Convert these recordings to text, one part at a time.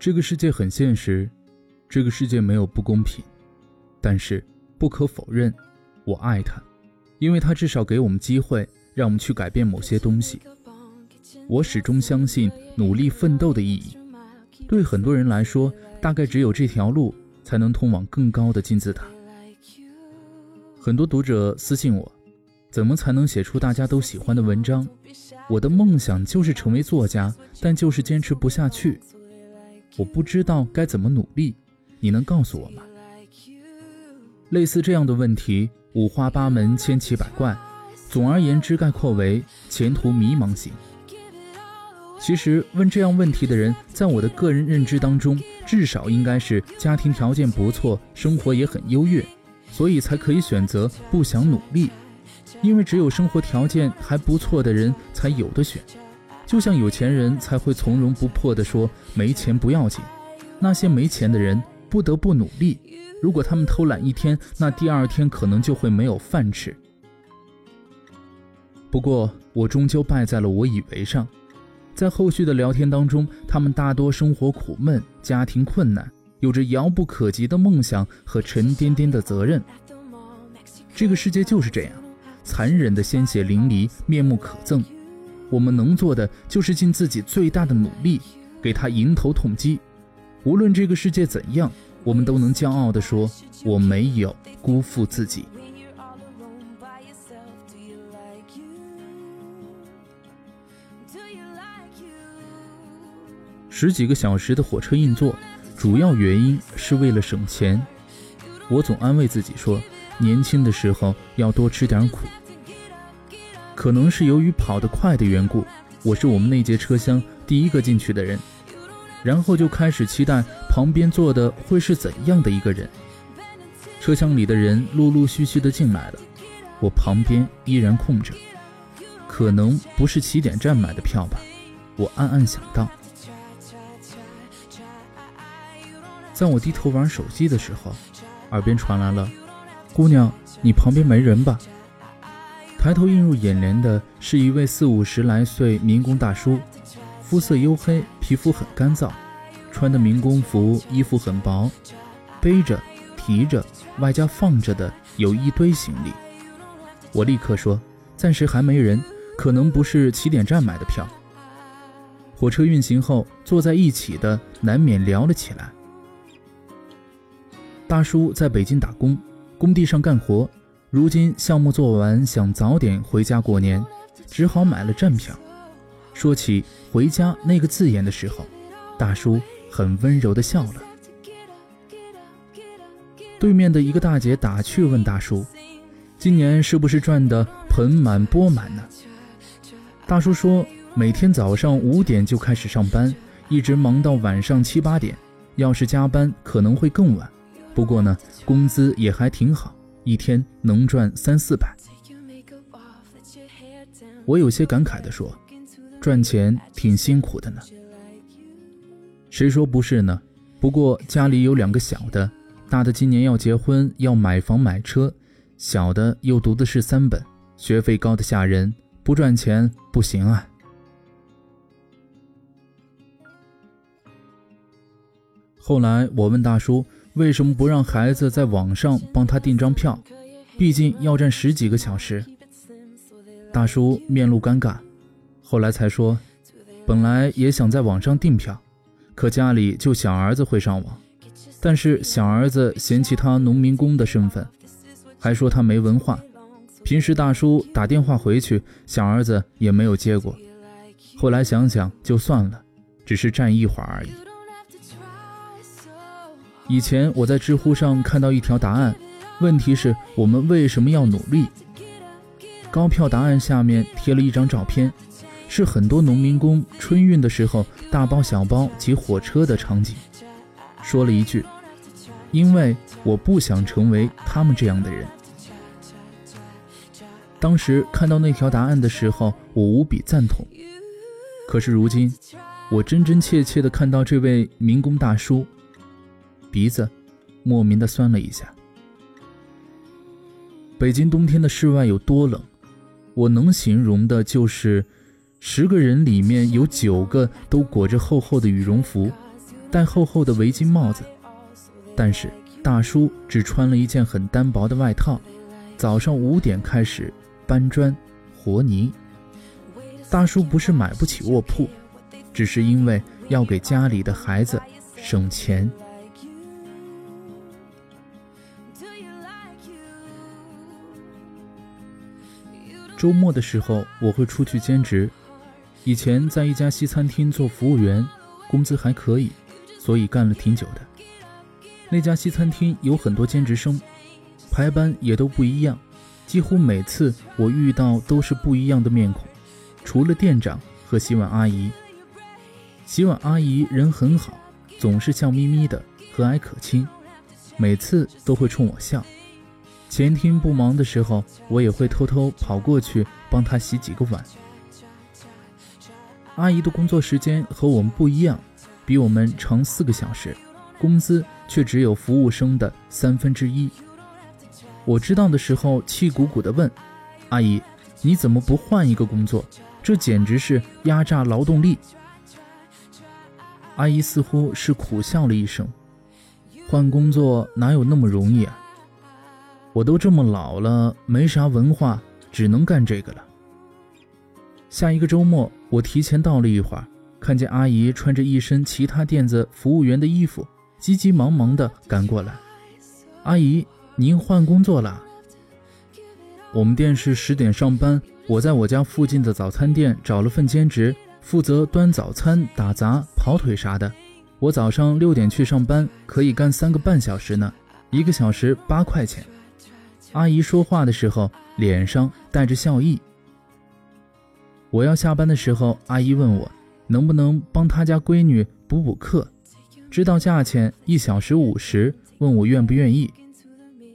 这个世界很现实，这个世界没有不公平，但是不可否认，我爱他，因为他至少给我们机会，让我们去改变某些东西。我始终相信努力奋斗的意义。对很多人来说，大概只有这条路才能通往更高的金字塔。很多读者私信我，怎么才能写出大家都喜欢的文章？我的梦想就是成为作家，但就是坚持不下去。我不知道该怎么努力，你能告诉我吗？类似这样的问题五花八门，千奇百怪。总而言之，概括为前途迷茫型。其实问这样问题的人，在我的个人认知当中，至少应该是家庭条件不错，生活也很优越，所以才可以选择不想努力。因为只有生活条件还不错的人才有的选。就像有钱人才会从容不迫地说没钱不要紧，那些没钱的人不得不努力。如果他们偷懒一天，那第二天可能就会没有饭吃。不过我终究败在了我以为上，在后续的聊天当中，他们大多生活苦闷，家庭困难，有着遥不可及的梦想和沉甸甸的责任。这个世界就是这样，残忍的鲜血淋漓，面目可憎。我们能做的就是尽自己最大的努力，给他迎头痛击。无论这个世界怎样，我们都能骄傲地说：“我没有辜负自己。”十几个小时的火车硬座，主要原因是为了省钱。我总安慰自己说：“年轻的时候要多吃点苦。”可能是由于跑得快的缘故，我是我们那节车厢第一个进去的人，然后就开始期待旁边坐的会是怎样的一个人。车厢里的人陆陆续续的进来了，我旁边依然空着，可能不是起点站买的票吧，我暗暗想到。在我低头玩手机的时候，耳边传来了：“姑娘，你旁边没人吧？”抬头映入眼帘的是一位四五十来岁民工大叔，肤色黝黑，皮肤很干燥，穿的民工服，衣服很薄，背着、提着，外加放着的有一堆行李。我立刻说：“暂时还没人，可能不是起点站买的票。”火车运行后，坐在一起的难免聊了起来。大叔在北京打工，工地上干活。如今项目做完，想早点回家过年，只好买了站票。说起“回家”那个字眼的时候，大叔很温柔地笑了。对面的一个大姐打趣问大叔：“今年是不是赚得盆满钵满呢？”大叔说：“每天早上五点就开始上班，一直忙到晚上七八点，要是加班可能会更晚。不过呢，工资也还挺好。”一天能赚三四百，我有些感慨地说：“赚钱挺辛苦的呢。”谁说不是呢？不过家里有两个小的，大的今年要结婚，要买房买车，小的又读的是三本，学费高的吓人，不赚钱不行啊。后来我问大叔。为什么不让孩子在网上帮他订张票？毕竟要站十几个小时。大叔面露尴尬，后来才说，本来也想在网上订票，可家里就小儿子会上网，但是小儿子嫌弃他农民工的身份，还说他没文化。平时大叔打电话回去，小儿子也没有接过。后来想想就算了，只是站一会儿而已。以前我在知乎上看到一条答案，问题是我们为什么要努力？高票答案下面贴了一张照片，是很多农民工春运的时候大包小包挤火车的场景。说了一句：“因为我不想成为他们这样的人。”当时看到那条答案的时候，我无比赞同。可是如今，我真真切切地看到这位民工大叔。鼻子莫名的酸了一下。北京冬天的室外有多冷？我能形容的就是，十个人里面有九个都裹着厚厚的羽绒服，戴厚厚的围巾帽子，但是大叔只穿了一件很单薄的外套。早上五点开始搬砖和泥。大叔不是买不起卧铺，只是因为要给家里的孩子省钱。周末的时候，我会出去兼职。以前在一家西餐厅做服务员，工资还可以，所以干了挺久的。那家西餐厅有很多兼职生，排班也都不一样，几乎每次我遇到都是不一样的面孔，除了店长和洗碗阿姨。洗碗阿姨人很好，总是笑眯眯的，和蔼可亲，每次都会冲我笑。前厅不忙的时候，我也会偷偷跑过去帮他洗几个碗。阿姨的工作时间和我们不一样，比我们长四个小时，工资却只有服务生的三分之一。我知道的时候，气鼓鼓地问：“阿姨，你怎么不换一个工作？这简直是压榨劳动力！”阿姨似乎是苦笑了一声：“换工作哪有那么容易啊？”我都这么老了，没啥文化，只能干这个了。下一个周末，我提前到了一会儿，看见阿姨穿着一身其他店子服务员的衣服，急急忙忙的赶过来。阿姨，您换工作了？我们店是十点上班，我在我家附近的早餐店找了份兼职，负责端早餐、打杂、跑腿啥的。我早上六点去上班，可以干三个半小时呢，一个小时八块钱。阿姨说话的时候，脸上带着笑意。我要下班的时候，阿姨问我能不能帮她家闺女补补课，知道价钱一小时五十，问我愿不愿意。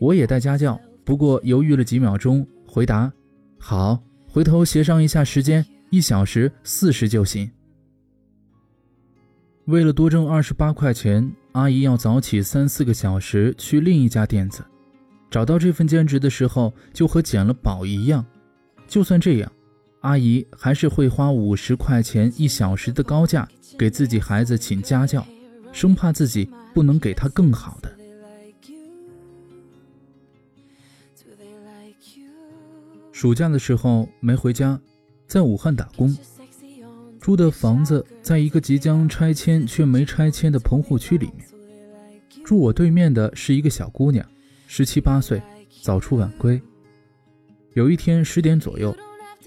我也带家教，不过犹豫了几秒钟，回答：好，回头协商一下时间，一小时四十就行。为了多挣二十八块钱，阿姨要早起三四个小时去另一家店子。找到这份兼职的时候，就和捡了宝一样。就算这样，阿姨还是会花五十块钱一小时的高价给自己孩子请家教，生怕自己不能给他更好的。暑假的时候没回家，在武汉打工，住的房子在一个即将拆迁却没拆迁的棚户区里面。住我对面的是一个小姑娘。十七八岁，早出晚归。有一天十点左右，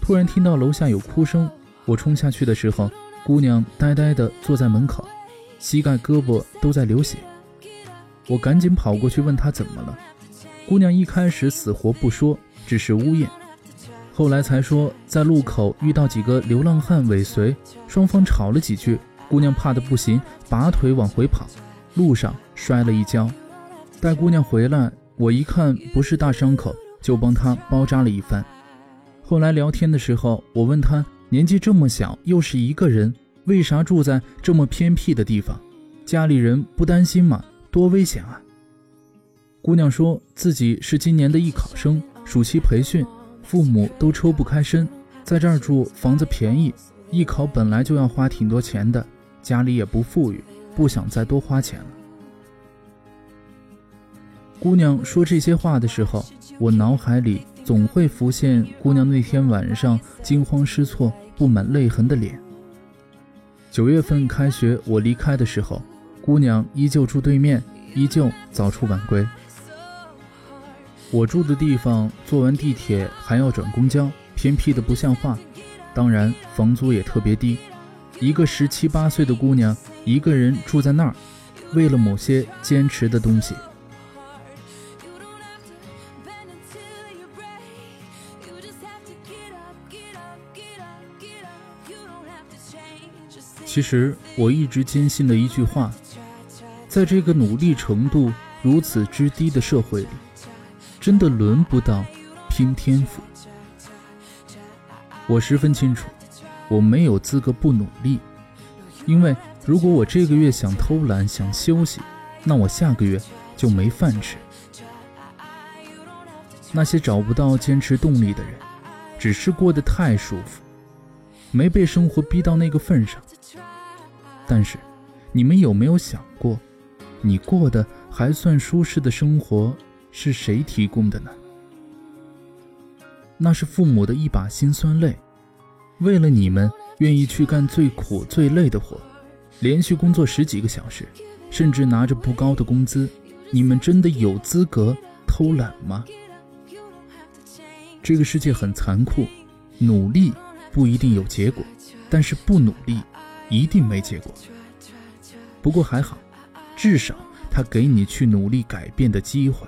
突然听到楼下有哭声。我冲下去的时候，姑娘呆呆地坐在门口，膝盖、胳膊都在流血。我赶紧跑过去问她怎么了。姑娘一开始死活不说，只是呜咽。后来才说在路口遇到几个流浪汉尾随，双方吵了几句。姑娘怕得不行，拔腿往回跑，路上摔了一跤。带姑娘回来。我一看不是大伤口，就帮他包扎了一番。后来聊天的时候，我问他年纪这么小，又是一个人，为啥住在这么偏僻的地方？家里人不担心吗？多危险啊！姑娘说自己是今年的艺考生，暑期培训，父母都抽不开身，在这儿住房子便宜，艺考本来就要花挺多钱的，家里也不富裕，不想再多花钱了。姑娘说这些话的时候，我脑海里总会浮现姑娘那天晚上惊慌失措、布满泪痕的脸。九月份开学，我离开的时候，姑娘依旧住对面，依旧早出晚归。我住的地方坐完地铁还要转公交，偏僻的不像话，当然房租也特别低。一个十七八岁的姑娘，一个人住在那儿，为了某些坚持的东西。其实我一直坚信的一句话，在这个努力程度如此之低的社会里，真的轮不到拼天赋。我十分清楚，我没有资格不努力，因为如果我这个月想偷懒想休息，那我下个月就没饭吃。那些找不到坚持动力的人，只是过得太舒服，没被生活逼到那个份上。但是，你们有没有想过，你过的还算舒适的生活是谁提供的呢？那是父母的一把辛酸泪，为了你们愿意去干最苦最累的活，连续工作十几个小时，甚至拿着不高的工资，你们真的有资格偷懒吗？这个世界很残酷，努力不一定有结果，但是不努力一定没结果。不过还好，至少他给你去努力改变的机会。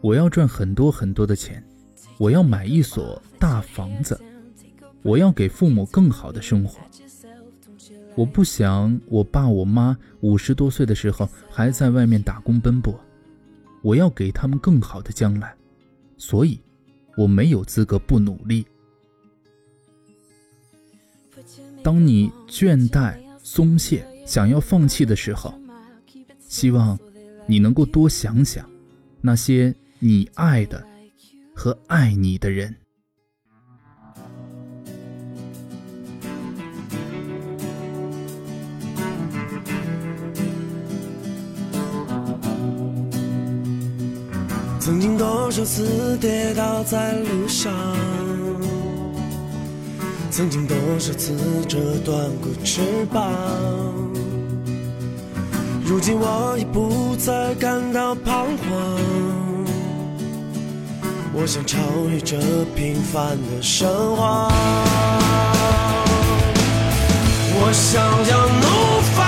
我要赚很多很多的钱，我要买一所大房子，我要给父母更好的生活。我不想我爸我妈五十多岁的时候还在外面打工奔波。我要给他们更好的将来，所以我没有资格不努力。当你倦怠、松懈、想要放弃的时候，希望你能够多想想那些你爱的和爱你的人。曾经多少次跌倒在路上，曾经多少次折断过翅膀，如今我已不再感到彷徨。我想超越这平凡的生活，我想要怒放。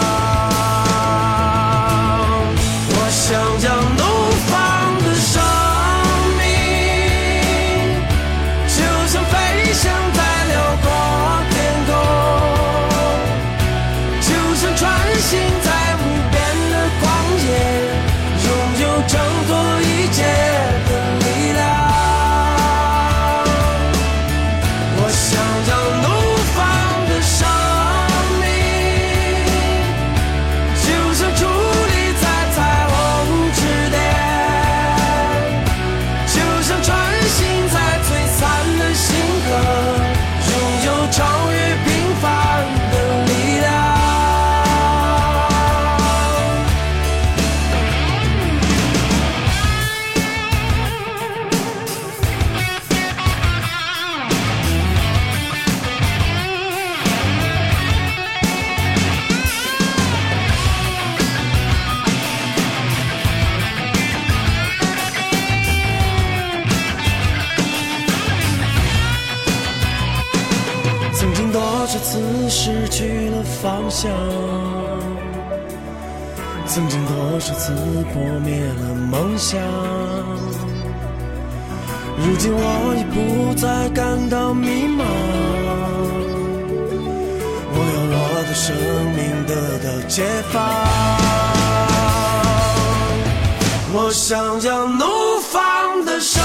破灭了梦想，如今我已不再感到迷茫，我要我的生命得到解放，我想要怒放的生